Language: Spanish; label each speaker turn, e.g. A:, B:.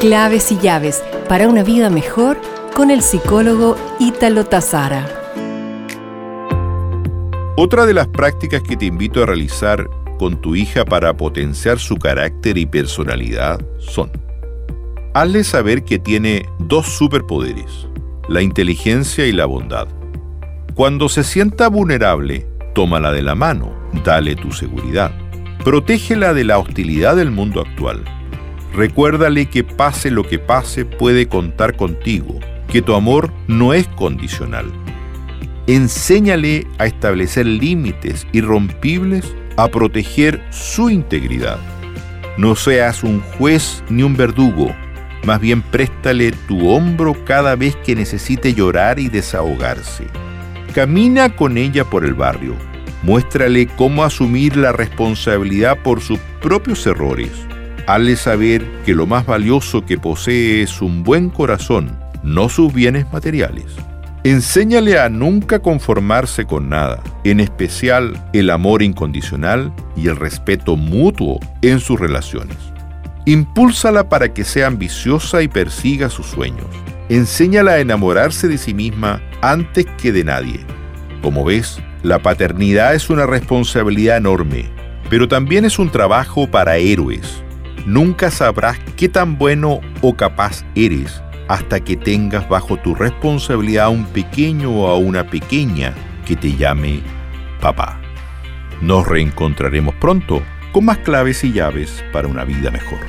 A: Claves y llaves para una vida mejor con el psicólogo Ítalo Tazara.
B: Otra de las prácticas que te invito a realizar con tu hija para potenciar su carácter y personalidad son Hazle saber que tiene dos superpoderes, la inteligencia y la bondad. Cuando se sienta vulnerable, tómala de la mano, dale tu seguridad. Protégela de la hostilidad del mundo actual Recuérdale que pase lo que pase puede contar contigo, que tu amor no es condicional. Enséñale a establecer límites irrompibles, a proteger su integridad. No seas un juez ni un verdugo, más bien préstale tu hombro cada vez que necesite llorar y desahogarse. Camina con ella por el barrio, muéstrale cómo asumir la responsabilidad por sus propios errores Hazle saber que lo más valioso que posee es un buen corazón, no sus bienes materiales. Enséñale a nunca conformarse con nada, en especial el amor incondicional y el respeto mutuo en sus relaciones. Impúlsala para que sea ambiciosa y persiga sus sueños. Enséñala a enamorarse de sí misma antes que de nadie. Como ves, la paternidad es una responsabilidad enorme, pero también es un trabajo para héroes Nunca sabrás qué tan bueno o capaz eres hasta que tengas bajo tu responsabilidad a un pequeño o a una pequeña que te llame papá. Nos reencontraremos pronto con más claves y llaves para una vida mejor.